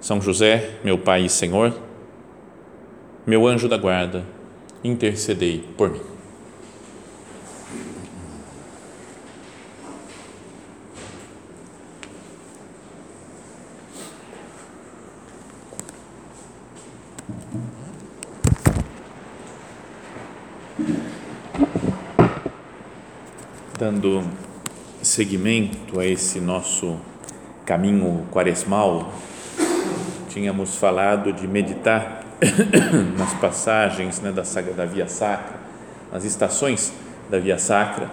são José, meu Pai e Senhor, meu anjo da guarda, intercedei por mim. Dando seguimento a esse nosso caminho quaresmal, tínhamos falado de meditar nas passagens né, da, saga, da Via Sacra, nas estações da Via Sacra,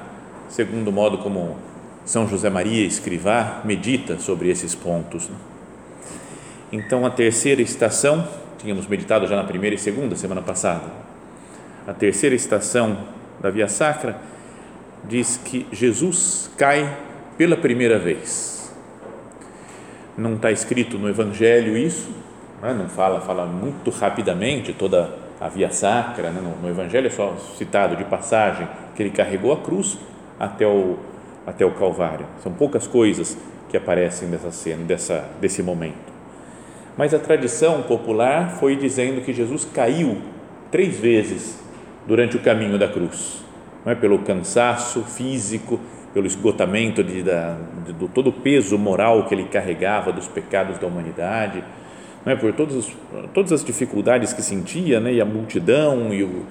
segundo o modo como São José Maria Escrivá medita sobre esses pontos. Né? Então, a terceira estação, tínhamos meditado já na primeira e segunda semana passada, a terceira estação da Via Sacra diz que Jesus cai pela primeira vez não está escrito no Evangelho isso, né? não fala, fala muito rapidamente toda a via sacra, né? no, Evangelho é só citado de passagem que ele carregou a cruz até o, até o Calvário. São poucas coisas que aparecem dessa cena, dessa, desse momento. Mas a tradição popular foi dizendo que Jesus caiu três vezes durante o caminho da cruz, não é? pelo cansaço físico, pelo esgotamento de, da, de, de, todo o peso moral que ele carregava dos pecados da humanidade, é? por todas, todas as dificuldades que sentia, né? e a multidão, e o,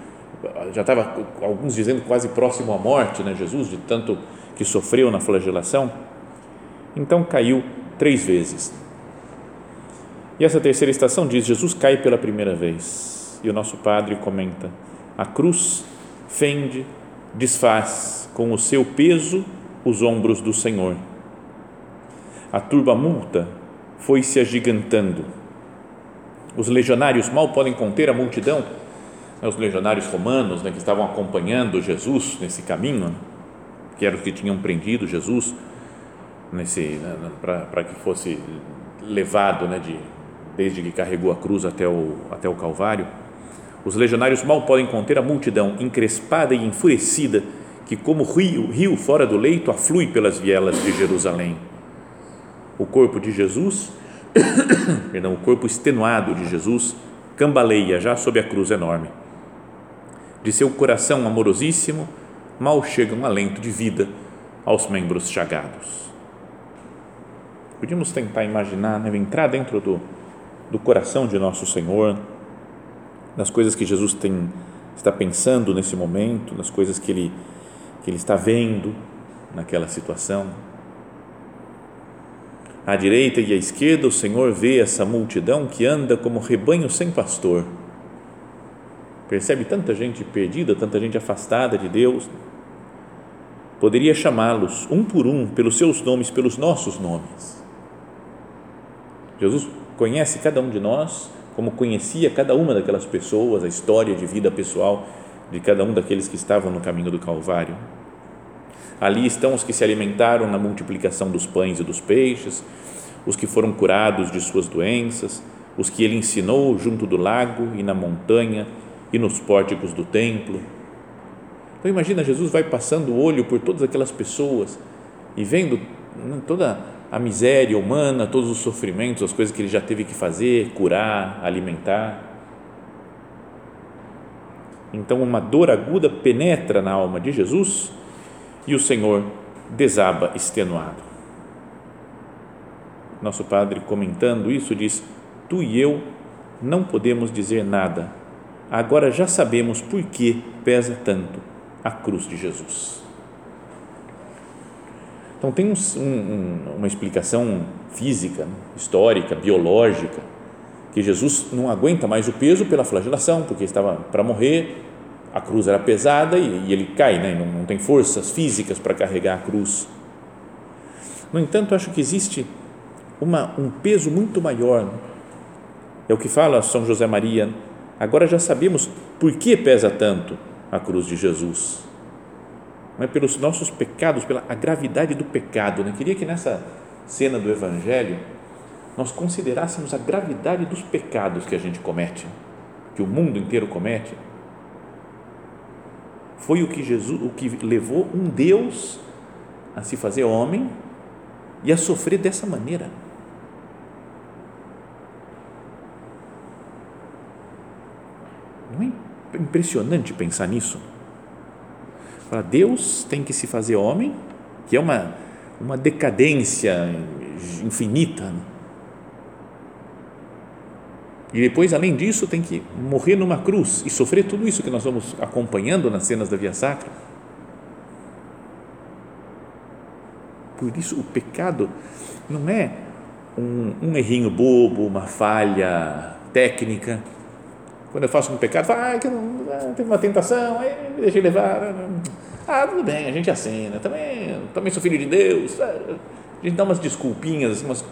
já estava, alguns dizendo, quase próximo à morte, né? Jesus, de tanto que sofreu na flagelação. Então caiu três vezes. E essa terceira estação diz: Jesus cai pela primeira vez. E o nosso padre comenta: a cruz fende, desfaz, com o seu peso os ombros do Senhor. A turba multa foi se agigantando. Os legionários mal podem conter a multidão. Né, os legionários romanos né, que estavam acompanhando Jesus nesse caminho, que eram os que tinham prendido Jesus nesse né, para que fosse levado, né, de, desde que carregou a cruz até o até o Calvário. Os legionários mal podem conter a multidão, encrespada e enfurecida que, como rio, rio fora do leito, aflui pelas vielas de Jerusalém. O corpo de Jesus, perdão, o corpo extenuado de Jesus, cambaleia já sob a cruz enorme. De seu coração amorosíssimo, mal chega um alento de vida aos membros chagados. Podíamos tentar imaginar, né, entrar dentro do, do coração de nosso Senhor, das coisas que Jesus tem, está pensando nesse momento, das coisas que Ele que ele está vendo naquela situação. À direita e à esquerda, o Senhor vê essa multidão que anda como rebanho sem pastor. Percebe tanta gente perdida, tanta gente afastada de Deus. Poderia chamá-los um por um pelos seus nomes, pelos nossos nomes. Jesus conhece cada um de nós, como conhecia cada uma daquelas pessoas, a história de vida pessoal de cada um daqueles que estavam no caminho do Calvário. Ali estão os que se alimentaram na multiplicação dos pães e dos peixes, os que foram curados de suas doenças, os que ele ensinou junto do lago e na montanha e nos pórticos do templo. Então imagina, Jesus vai passando o olho por todas aquelas pessoas e vendo né, toda a miséria humana, todos os sofrimentos, as coisas que ele já teve que fazer, curar, alimentar então, uma dor aguda penetra na alma de Jesus e o Senhor desaba extenuado. Nosso Padre, comentando isso, diz: Tu e eu não podemos dizer nada, agora já sabemos por que pesa tanto a cruz de Jesus. Então, tem um, um, uma explicação física, histórica, biológica que Jesus não aguenta mais o peso pela flagelação, porque estava para morrer, a cruz era pesada e, e ele cai, né? não, não tem forças físicas para carregar a cruz. No entanto, acho que existe uma, um peso muito maior. É o que fala São José Maria. Agora já sabemos por que pesa tanto a cruz de Jesus. Não é pelos nossos pecados, pela a gravidade do pecado. Né? Queria que nessa cena do Evangelho nós considerássemos a gravidade dos pecados que a gente comete, que o mundo inteiro comete. Foi o que Jesus, o que levou um Deus a se fazer homem e a sofrer dessa maneira. Não é impressionante pensar nisso? Deus tem que se fazer homem, que é uma, uma decadência infinita. Né? E depois, além disso, tem que morrer numa cruz e sofrer tudo isso que nós vamos acompanhando nas cenas da Via Sacra. Por isso, o pecado não é um, um errinho bobo, uma falha técnica. Quando eu faço um pecado, falo, ah, que não, ah, teve uma tentação, aí deixei levar. Ah, tudo bem, a gente acena, também, também sou filho de Deus. Ah, a gente dá umas desculpinhas, umas...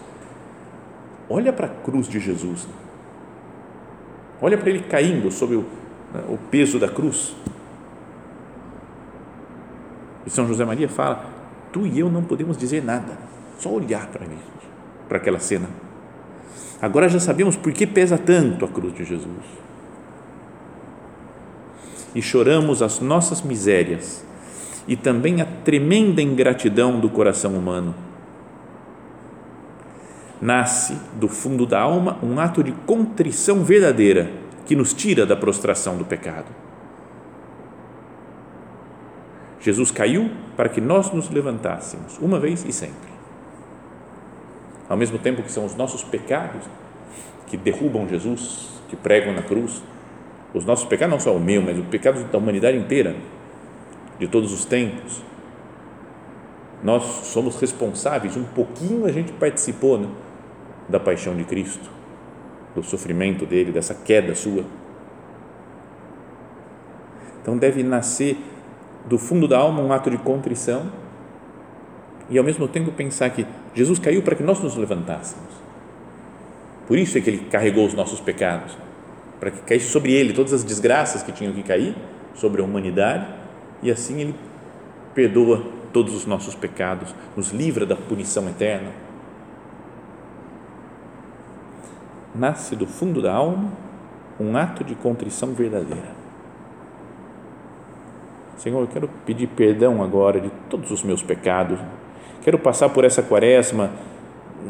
olha para a cruz de Jesus. Olha para ele caindo sob o, né, o peso da cruz. E São José Maria fala: tu e eu não podemos dizer nada, só olhar para ele, para aquela cena. Agora já sabemos por que pesa tanto a cruz de Jesus. E choramos as nossas misérias e também a tremenda ingratidão do coração humano. Nasce do fundo da alma um ato de contrição verdadeira que nos tira da prostração do pecado Jesus caiu para que nós nos levantássemos, uma vez e sempre. Ao mesmo tempo que são os nossos pecados que derrubam Jesus, que pregam na cruz, os nossos pecados, não só o meu, mas os pecados da humanidade inteira, de todos os tempos. Nós somos responsáveis, um pouquinho a gente participou né, da paixão de Cristo, do sofrimento dele, dessa queda sua. Então deve nascer do fundo da alma um ato de contrição e ao mesmo tempo pensar que Jesus caiu para que nós nos levantássemos. Por isso é que ele carregou os nossos pecados, para que caísse sobre ele todas as desgraças que tinham que cair sobre a humanidade e assim ele perdoa todos os nossos pecados, nos livra da punição eterna. Nasce do fundo da alma um ato de contrição verdadeira Senhor, eu quero pedir perdão agora de todos os meus pecados. Quero passar por essa quaresma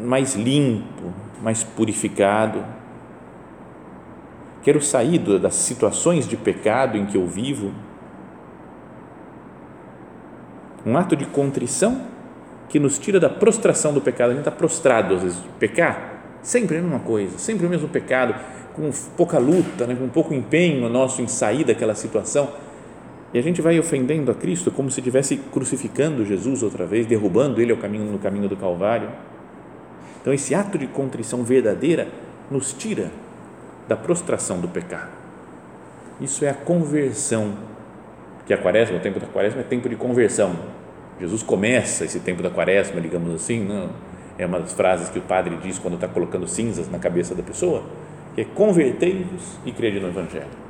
mais limpo, mais purificado. Quero sair das situações de pecado em que eu vivo. Um ato de contrição que nos tira da prostração do pecado. A gente está prostrado, às vezes, pecar, sempre a mesma coisa, sempre o mesmo pecado, com pouca luta, né, com pouco empenho nosso em sair daquela situação e a gente vai ofendendo a Cristo como se estivesse crucificando Jesus outra vez, derrubando ele ao caminho, no caminho do Calvário. Então, esse ato de contrição verdadeira nos tira da prostração do pecado. Isso é a conversão, que a quaresma, o tempo da quaresma é tempo de conversão. Jesus começa esse tempo da quaresma, digamos assim, não, é uma das frases que o padre diz quando está colocando cinzas na cabeça da pessoa, que é convertei-vos e crede no Evangelho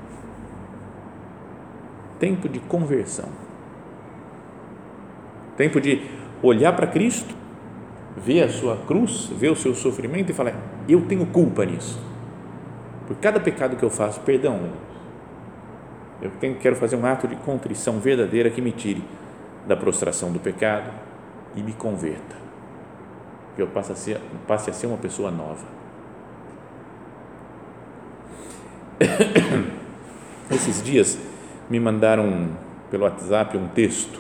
tempo de conversão. Tempo de olhar para Cristo, ver a sua cruz, ver o seu sofrimento e falar: eu tenho culpa nisso. Por cada pecado que eu faço, perdão. Eu tenho, quero fazer um ato de contrição verdadeira que me tire da prostração do pecado e me converta. Que eu passe a ser, passe a ser uma pessoa nova. Esses dias me mandaram pelo WhatsApp um texto,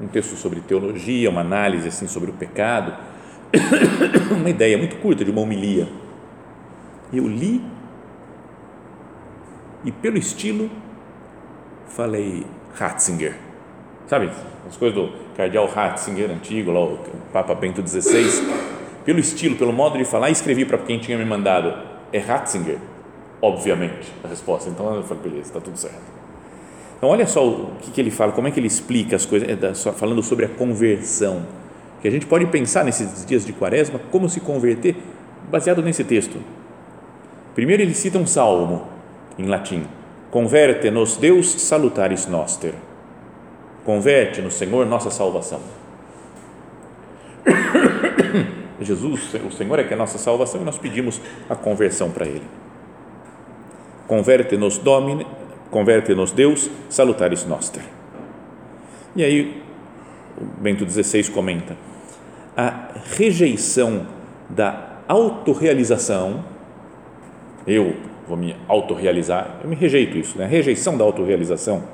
um texto sobre teologia, uma análise assim sobre o pecado, uma ideia muito curta de uma homilia. Eu li e pelo estilo falei Ratzinger, sabe? As coisas do cardeal Ratzinger antigo, lá o Papa Bento XVI. Pelo estilo, pelo modo de falar, escrevi para quem tinha me mandado. É Ratzinger, obviamente, a resposta. Então eu falei, beleza, está tudo certo. Então, olha só o que, que ele fala, como é que ele explica as coisas, é falando sobre a conversão. que a gente pode pensar nesses dias de quaresma como se converter baseado nesse texto. Primeiro ele cita um salmo em latim, Converte-nos Deus salutaris noster. Converte-nos, Senhor, nossa salvação. Jesus, o Senhor é que é a nossa salvação e nós pedimos a conversão para Ele. Converte-nos, Domine, converte-nos, Deus, salutaris noster. E aí, o Bento XVI comenta: a rejeição da autorrealização, eu vou me autorrealizar, eu me rejeito isso, né? a rejeição da autorrealização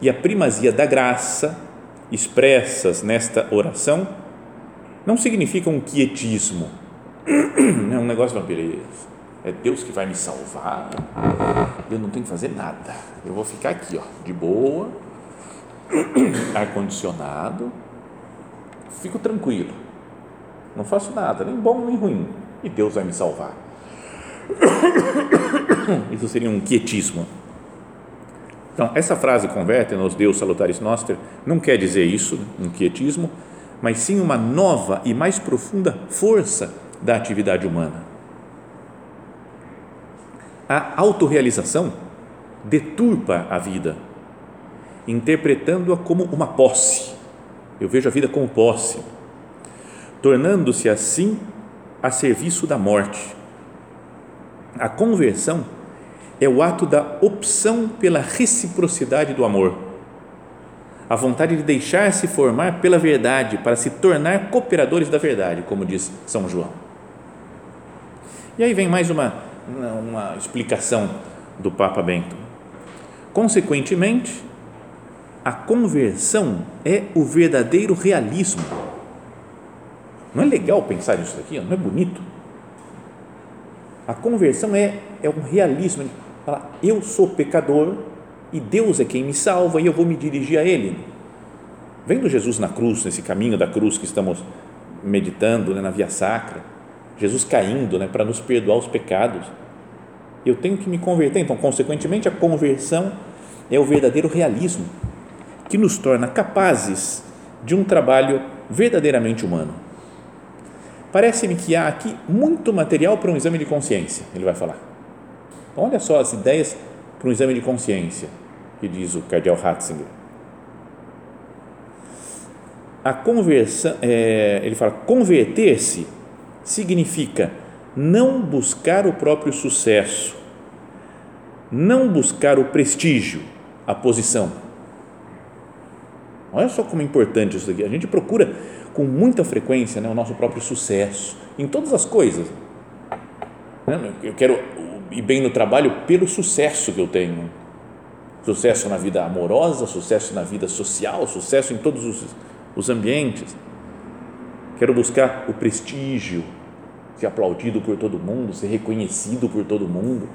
e a primazia da graça expressas nesta oração não significa um quietismo, é um negócio de beleza, é Deus que vai me salvar, eu não tenho que fazer nada, eu vou ficar aqui, ó, de boa, ar-condicionado, fico tranquilo, não faço nada, nem bom nem ruim, e Deus vai me salvar. Isso seria um quietismo. Então, essa frase converte-nos Deus salutaris noster não quer dizer isso, um quietismo, mas sim uma nova e mais profunda força da atividade humana. A autorrealização deturpa a vida, interpretando-a como uma posse. Eu vejo a vida como posse, tornando-se assim a serviço da morte. A conversão é o ato da opção pela reciprocidade do amor, a vontade de deixar-se formar pela verdade para se tornar cooperadores da verdade, como diz São João. E aí vem mais uma, uma explicação do Papa Bento. Consequentemente, a conversão é o verdadeiro realismo. Não é legal pensar nisso aqui? Não é bonito? A conversão é, é um realismo Fala, eu sou pecador e Deus é quem me salva e eu vou me dirigir a Ele. Vendo Jesus na cruz, nesse caminho da cruz que estamos meditando né, na via sacra, Jesus caindo né, para nos perdoar os pecados, eu tenho que me converter. Então, consequentemente, a conversão é o verdadeiro realismo que nos torna capazes de um trabalho verdadeiramente humano. Parece-me que há aqui muito material para um exame de consciência, ele vai falar. Olha só as ideias para um exame de consciência, que diz o cardeal Ratzinger. A conversão, é, ele fala, converter-se significa não buscar o próprio sucesso, não buscar o prestígio, a posição. Olha só como é importante isso aqui. A gente procura com muita frequência né, o nosso próprio sucesso em todas as coisas. Né, eu quero e bem no trabalho pelo sucesso que eu tenho. Sucesso na vida amorosa, sucesso na vida social, sucesso em todos os, os ambientes. Quero buscar o prestígio, ser aplaudido por todo mundo, ser reconhecido por todo mundo.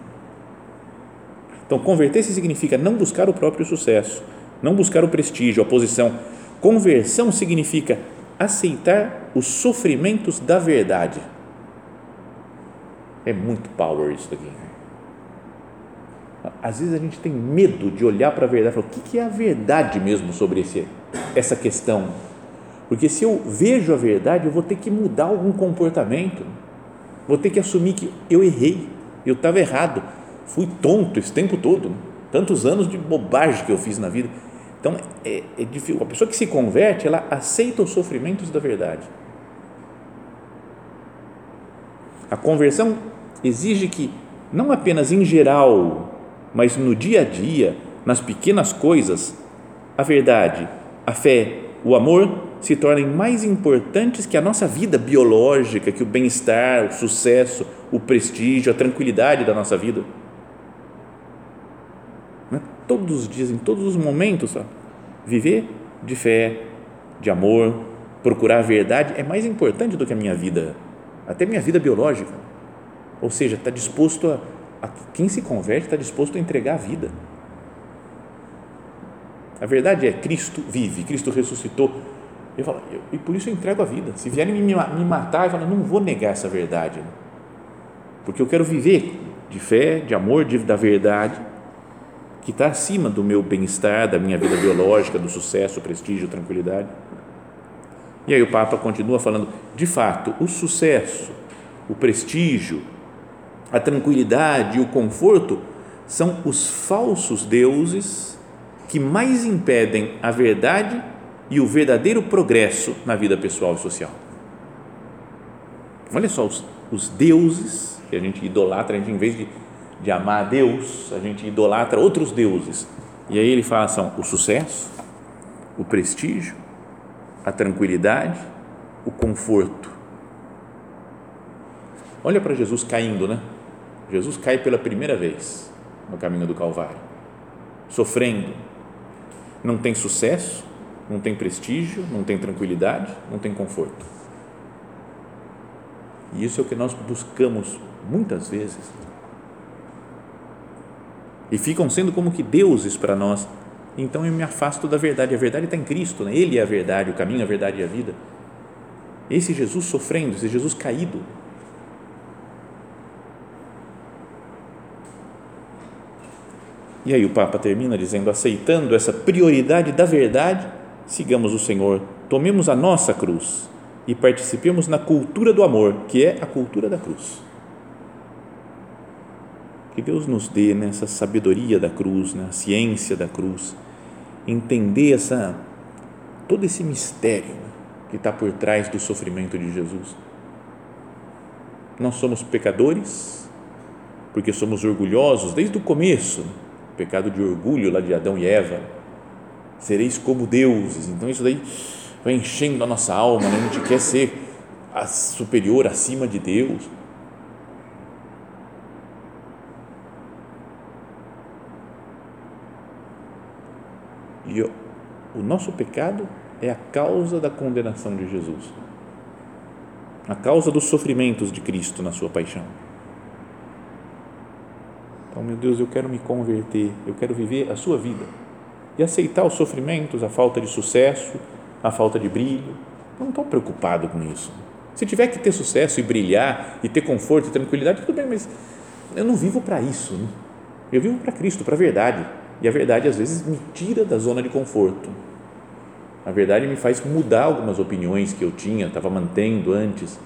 Então, converter-se significa não buscar o próprio sucesso, não buscar o prestígio, a posição. Conversão significa aceitar os sofrimentos da verdade. É muito power isso daqui. Às vezes a gente tem medo de olhar para a verdade e falar, o que é a verdade mesmo sobre esse, essa questão? Porque se eu vejo a verdade, eu vou ter que mudar algum comportamento, vou ter que assumir que eu errei, eu estava errado, fui tonto esse tempo todo, tantos anos de bobagem que eu fiz na vida. Então, é, é difícil. A pessoa que se converte, ela aceita os sofrimentos da verdade. A conversão exige que, não apenas em geral, mas no dia a dia, nas pequenas coisas, a verdade, a fé, o amor se tornem mais importantes que a nossa vida biológica, que o bem-estar, o sucesso, o prestígio, a tranquilidade da nossa vida. Né? Todos os dias, em todos os momentos, sabe? viver de fé, de amor, procurar a verdade é mais importante do que a minha vida, até minha vida biológica. Ou seja, está disposto a quem se converte está disposto a entregar a vida. A verdade é, Cristo vive, Cristo ressuscitou. Eu falo, eu, e por isso eu entrego a vida. Se vierem me, me matar, eu falo, não vou negar essa verdade. Porque eu quero viver de fé, de amor, de, da verdade, que está acima do meu bem-estar, da minha vida biológica, do sucesso, prestígio, tranquilidade. E aí o Papa continua falando: de fato, o sucesso, o prestígio, a tranquilidade e o conforto são os falsos deuses que mais impedem a verdade e o verdadeiro progresso na vida pessoal e social. Olha só, os, os deuses que a gente idolatra, a gente, em vez de, de amar a Deus, a gente idolatra outros deuses. E aí ele fala: são o sucesso, o prestígio, a tranquilidade, o conforto. Olha para Jesus caindo, né? Jesus cai pela primeira vez no caminho do Calvário, sofrendo. Não tem sucesso, não tem prestígio, não tem tranquilidade, não tem conforto. E isso é o que nós buscamos muitas vezes. E ficam sendo como que deuses para nós então eu me afasto da verdade. A verdade está em Cristo, né? Ele é a verdade, o caminho, a verdade e a vida. Esse Jesus sofrendo, esse Jesus caído. E aí o Papa termina dizendo: aceitando essa prioridade da verdade, sigamos o Senhor, tomemos a nossa cruz e participemos na cultura do amor, que é a cultura da cruz. Que Deus nos dê nessa sabedoria da cruz, na ciência da cruz, entender essa todo esse mistério que está por trás do sofrimento de Jesus. Nós somos pecadores porque somos orgulhosos desde o começo, pecado de orgulho lá de Adão e Eva. Sereis como deuses. Então isso daí vai enchendo a nossa alma, né? a gente quer ser superior acima de Deus. E o nosso pecado é a causa da condenação de Jesus, a causa dos sofrimentos de Cristo na sua paixão. Então, meu Deus, eu quero me converter, eu quero viver a sua vida e aceitar os sofrimentos, a falta de sucesso, a falta de brilho. Eu não estou preocupado com isso. Se tiver que ter sucesso e brilhar e ter conforto e tranquilidade, tudo bem, mas eu não vivo para isso. Né? Eu vivo para Cristo, para a verdade. E a verdade às vezes me tira da zona de conforto. A verdade me faz mudar algumas opiniões que eu tinha, estava mantendo antes.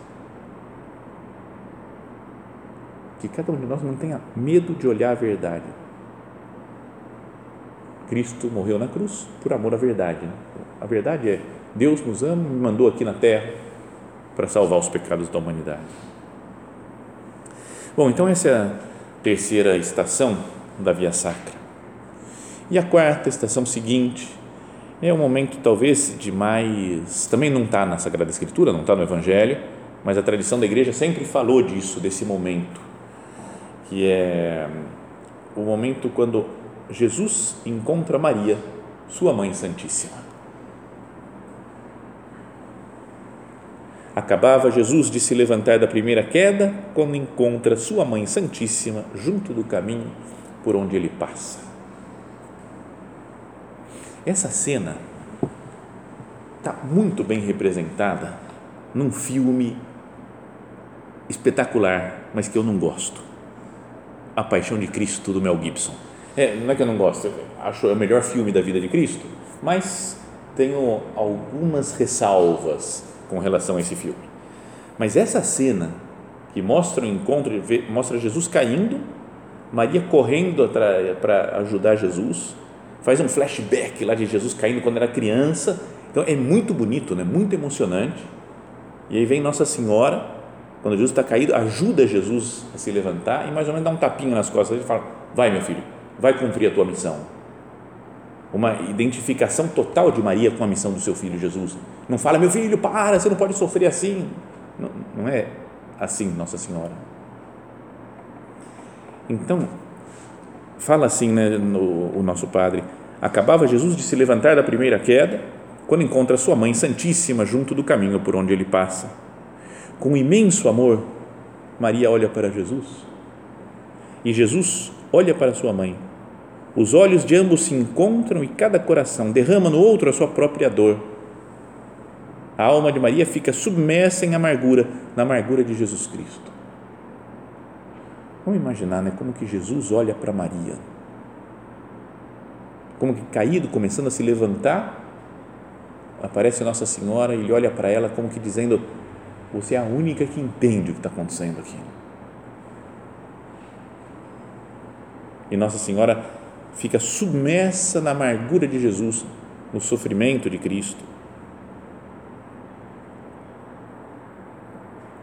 Que cada um de nós não tenha medo de olhar a verdade. Cristo morreu na cruz por amor à verdade. Né? A verdade é: Deus nos ama, me mandou aqui na terra para salvar os pecados da humanidade. Bom, então essa é a terceira estação da Via Sacra. E a quarta estação seguinte é um momento talvez de mais. Também não está na Sagrada Escritura, não está no Evangelho, mas a tradição da igreja sempre falou disso, desse momento, que é o momento quando Jesus encontra Maria, sua mãe santíssima. Acabava Jesus de se levantar da primeira queda quando encontra sua mãe santíssima junto do caminho por onde ele passa. Essa cena está muito bem representada num filme espetacular, mas que eu não gosto. A Paixão de Cristo do Mel Gibson. É, não é que eu não gosto, acho é o melhor filme da vida de Cristo, mas tenho algumas ressalvas com relação a esse filme. Mas essa cena que mostra o encontro, mostra Jesus caindo, Maria correndo para ajudar Jesus, faz um flashback lá de Jesus caindo quando era criança. Então é muito bonito, né? muito emocionante. E aí vem Nossa Senhora, quando Jesus está caído, ajuda Jesus a se levantar e mais ou menos dá um tapinho nas costas dele e fala: Vai, meu filho, vai cumprir a tua missão. Uma identificação total de Maria com a missão do seu filho Jesus. Não fala, meu filho, para, você não pode sofrer assim. Não, não é assim, Nossa Senhora. Então, fala assim né, no, o nosso Padre: acabava Jesus de se levantar da primeira queda, quando encontra sua mãe Santíssima junto do caminho por onde ele passa. Com imenso amor, Maria olha para Jesus e Jesus olha para sua mãe. Os olhos de ambos se encontram e cada coração derrama no outro a sua própria dor. A alma de Maria fica submersa em amargura, na amargura de Jesus Cristo. Vamos imaginar, né, como que Jesus olha para Maria. Como que caído, começando a se levantar, aparece Nossa Senhora e ele olha para ela como que dizendo: Você é a única que entende o que está acontecendo aqui. E Nossa Senhora fica submersa na amargura de Jesus, no sofrimento de Cristo.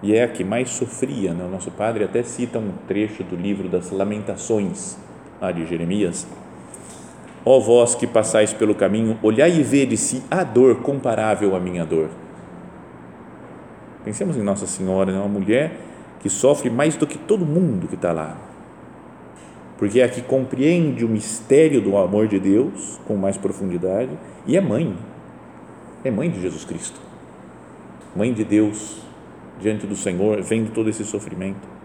E é a que mais sofria. Né? O nosso padre até cita um trecho do livro das Lamentações, lá de Jeremias. Ó vós que passais pelo caminho, olhai e vede se há dor comparável à minha dor. Pensemos em Nossa Senhora, né? uma mulher que sofre mais do que todo mundo que está lá porque é a que compreende o mistério do amor de Deus com mais profundidade e é mãe, é mãe de Jesus Cristo, mãe de Deus diante do Senhor, vendo todo esse sofrimento.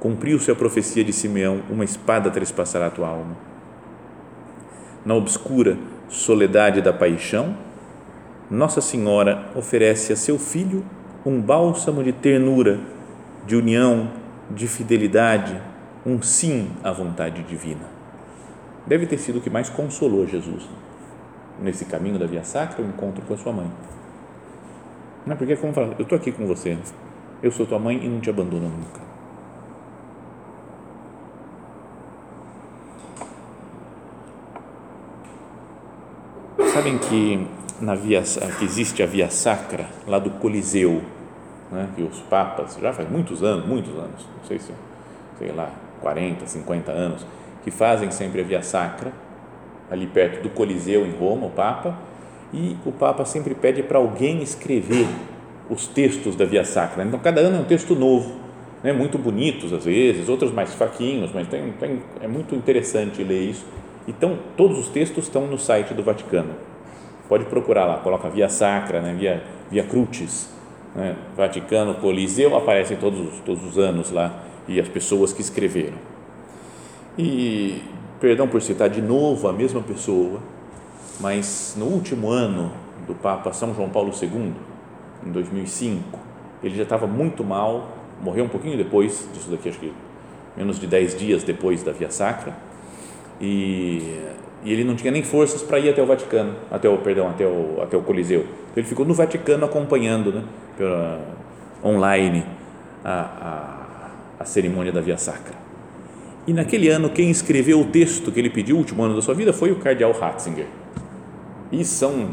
Cumpriu-se a profecia de Simeão: uma espada trespassará a tua alma. Na obscura soledade da paixão, Nossa Senhora oferece a seu filho um bálsamo de ternura, de união, de fidelidade, um sim à vontade divina. Deve ter sido o que mais consolou Jesus nesse caminho da Via Sacra, o encontro com a sua mãe. Não porque, como fala, eu estou aqui com você, eu sou tua mãe e não te abandono nunca. Sabem que na via que existe a Via Sacra lá do Coliseu, né, que os papas, já faz muitos anos, muitos anos, não sei se, sei lá, 40, 50 anos, que fazem sempre a Via Sacra, ali perto do Coliseu em Roma, o Papa, e o Papa sempre pede para alguém escrever os textos da Via Sacra. Então, cada ano é um texto novo, né, muito bonitos às vezes, outros mais fraquinhos, mas tem, tem, é muito interessante ler isso. Então, todos os textos estão no site do Vaticano. Pode procurar lá, coloca Via Sacra, né, Via, Via Crucis, né? Vaticano, Coliseu, aparecem todos, todos os anos lá e as pessoas que escreveram. E, perdão por citar de novo a mesma pessoa, mas no último ano do Papa São João Paulo II, em 2005, ele já estava muito mal, morreu um pouquinho depois disso daqui, acho que menos de 10 dias depois da Via Sacra, e, e ele não tinha nem forças para ir até o Vaticano, até o, perdão, até o, até o Coliseu. Então ele ficou no Vaticano acompanhando, né? pela, online a, a, a cerimônia da Via Sacra. E naquele ano, quem escreveu o texto que ele pediu, o último ano da sua vida, foi o cardeal Ratzinger. E são,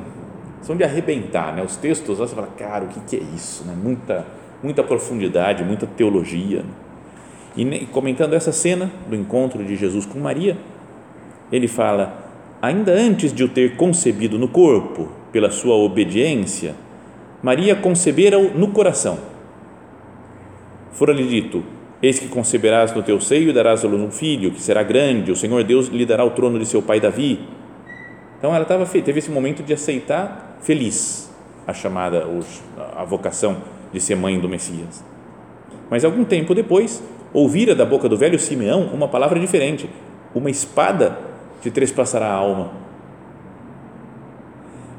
são de arrebentar, né? Os textos, você fala, cara, o que, que é isso? Né? Muita, muita profundidade, muita teologia. E comentando essa cena do encontro de Jesus com Maria, ele fala: ainda antes de o ter concebido no corpo, pela sua obediência, Maria concebera-o no coração. Fora-lhe dito: Eis que conceberás no teu seio e darás a luz um filho, que será grande, o Senhor Deus lhe dará o trono de seu pai Davi. Então ela estava teve esse momento de aceitar feliz a chamada, a vocação de ser mãe do Messias. Mas algum tempo depois, ouvira da boca do velho Simeão uma palavra diferente: uma espada te trespassará a alma.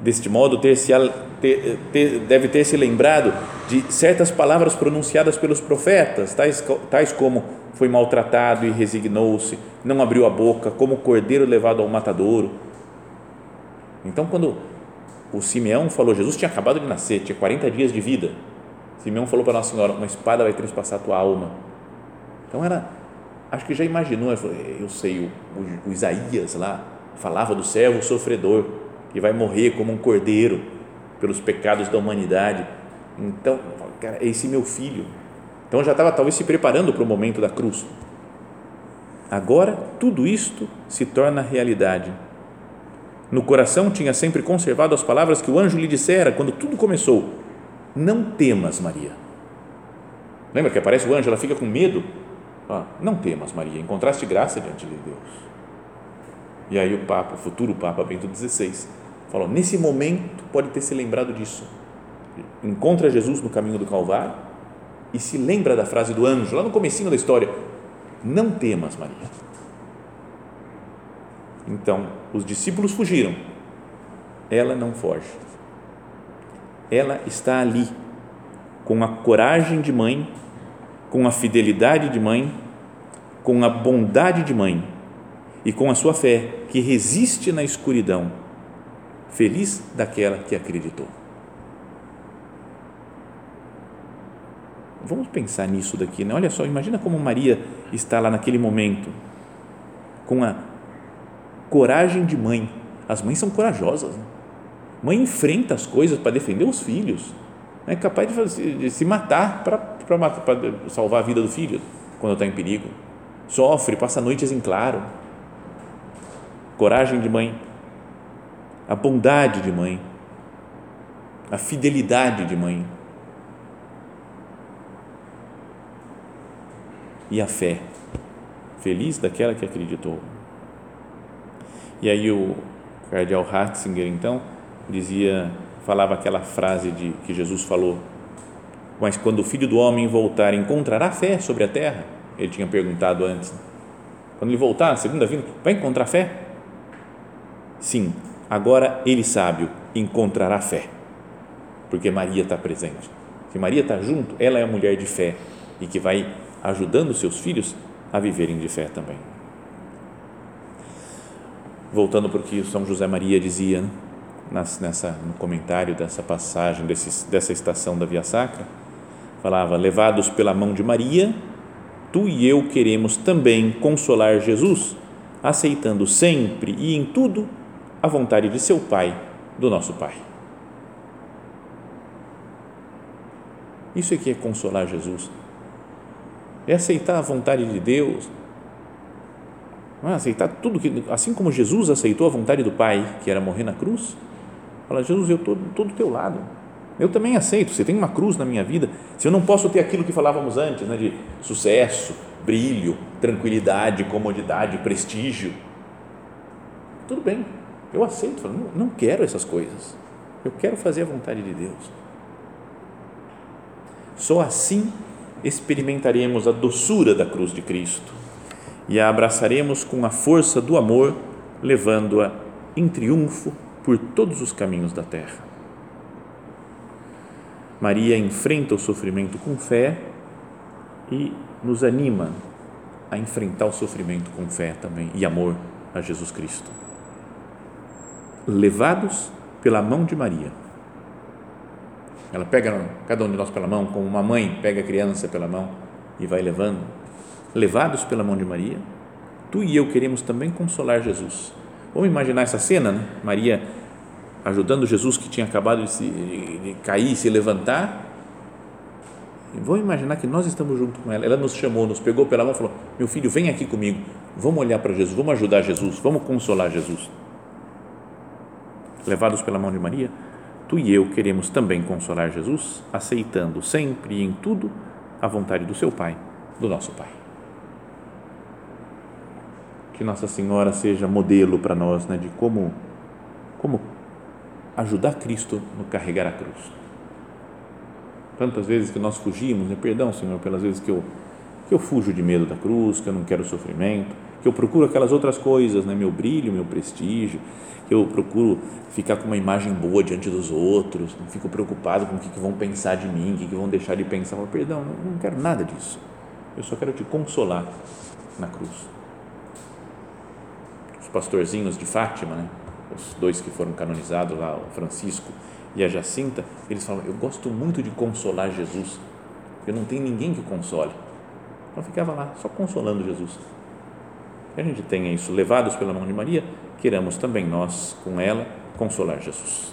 Deste modo, ter-se ter, ter, deve ter se lembrado de certas palavras pronunciadas pelos profetas, tais, tais como foi maltratado e resignou-se, não abriu a boca, como cordeiro levado ao matadouro. Então, quando o Simeão falou, Jesus tinha acabado de nascer, tinha 40 dias de vida. Simeão falou para Nossa Senhora: Uma espada vai trespassar a tua alma. Então, era, acho que já imaginou, eu sei, o, o, o Isaías lá falava do servo sofredor, que vai morrer como um cordeiro pelos pecados da humanidade. Então, cara, é esse meu filho. Então já estava talvez se preparando para o momento da cruz. Agora tudo isto se torna realidade. No coração tinha sempre conservado as palavras que o anjo lhe dissera quando tudo começou: Não temas, Maria. Lembra que aparece o anjo, ela fica com medo? Ah, não temas, Maria, encontraste graça diante de Deus. E aí o Papa, o futuro Papa Bento XVI, Falou, nesse momento pode ter se lembrado disso. Encontra Jesus no caminho do Calvário e se lembra da frase do anjo, lá no comecinho da história, não temas, Maria. Então, os discípulos fugiram. Ela não foge. Ela está ali, com a coragem de mãe, com a fidelidade de mãe, com a bondade de mãe e com a sua fé, que resiste na escuridão Feliz daquela que acreditou. Vamos pensar nisso daqui, né? Olha só, imagina como Maria está lá naquele momento, com a coragem de mãe. As mães são corajosas. Né? Mãe enfrenta as coisas para defender os filhos. É capaz de, fazer, de se matar para salvar a vida do filho quando está em perigo. Sofre, passa noites em claro. Coragem de mãe. A bondade de mãe. A fidelidade de mãe e a fé. Feliz daquela que acreditou. E aí o cardeal Ratzinger, então, dizia, falava aquela frase de que Jesus falou, mas quando o Filho do Homem voltar, encontrará fé sobre a terra? Ele tinha perguntado antes. Quando ele voltar, na segunda vinda, vai encontrar fé? Sim, agora ele sábio encontrará fé, porque Maria está presente. Se Maria está junto, ela é a mulher de fé e que vai ajudando seus filhos a viverem de fé também. Voltando para o que São José Maria dizia né? nessa, no comentário dessa passagem, desse, dessa estação da Via Sacra, falava: Levados pela mão de Maria, tu e eu queremos também consolar Jesus, aceitando sempre e em tudo a vontade de seu Pai, do nosso Pai. Isso é que é consolar Jesus. É aceitar a vontade de Deus, é aceitar tudo que, assim como Jesus aceitou a vontade do Pai, que era morrer na cruz, fala, Jesus, eu estou do teu lado, eu também aceito, você tem uma cruz na minha vida, se eu não posso ter aquilo que falávamos antes, né, de sucesso, brilho, tranquilidade, comodidade, prestígio, tudo bem, eu aceito, não quero essas coisas, eu quero fazer a vontade de Deus. Só assim experimentaremos a doçura da cruz de Cristo e a abraçaremos com a força do amor, levando-a em triunfo por todos os caminhos da terra. Maria enfrenta o sofrimento com fé e nos anima a enfrentar o sofrimento com fé também e amor a Jesus Cristo. Levados pela mão de Maria ela pega cada um de nós pela mão, como uma mãe pega a criança pela mão e vai levando, levados pela mão de Maria. Tu e eu queremos também consolar Jesus. Vamos imaginar essa cena, né? Maria ajudando Jesus que tinha acabado de, se, de cair, se levantar. E vamos imaginar que nós estamos junto com ela. Ela nos chamou, nos pegou pela mão e falou: Meu filho, vem aqui comigo. Vamos olhar para Jesus, vamos ajudar Jesus, vamos consolar Jesus. Levados pela mão de Maria, tu e eu queremos também consolar Jesus, aceitando sempre e em tudo a vontade do seu Pai, do nosso Pai. Que Nossa Senhora seja modelo para nós né, de como, como ajudar Cristo no carregar a cruz. Tantas vezes que nós fugimos, né? perdão, Senhor, pelas vezes que eu, que eu fujo de medo da cruz, que eu não quero sofrimento, que eu procuro aquelas outras coisas, né? meu brilho, meu prestígio, que eu procuro ficar com uma imagem boa diante dos outros, não fico preocupado com o que, vão pensar de mim, o que, vão deixar de pensar. Mas, perdão, não quero nada disso. Eu só quero te consolar na cruz. Os pastorzinhos de Fátima, né? Os dois que foram canonizados lá, o Francisco e a Jacinta, eles falam: Eu gosto muito de consolar Jesus. Eu não tenho ninguém que console. Então ficava lá, só consolando Jesus. Que a gente tenha isso levados pela mão de Maria queiramos também nós, com ela, consolar Jesus.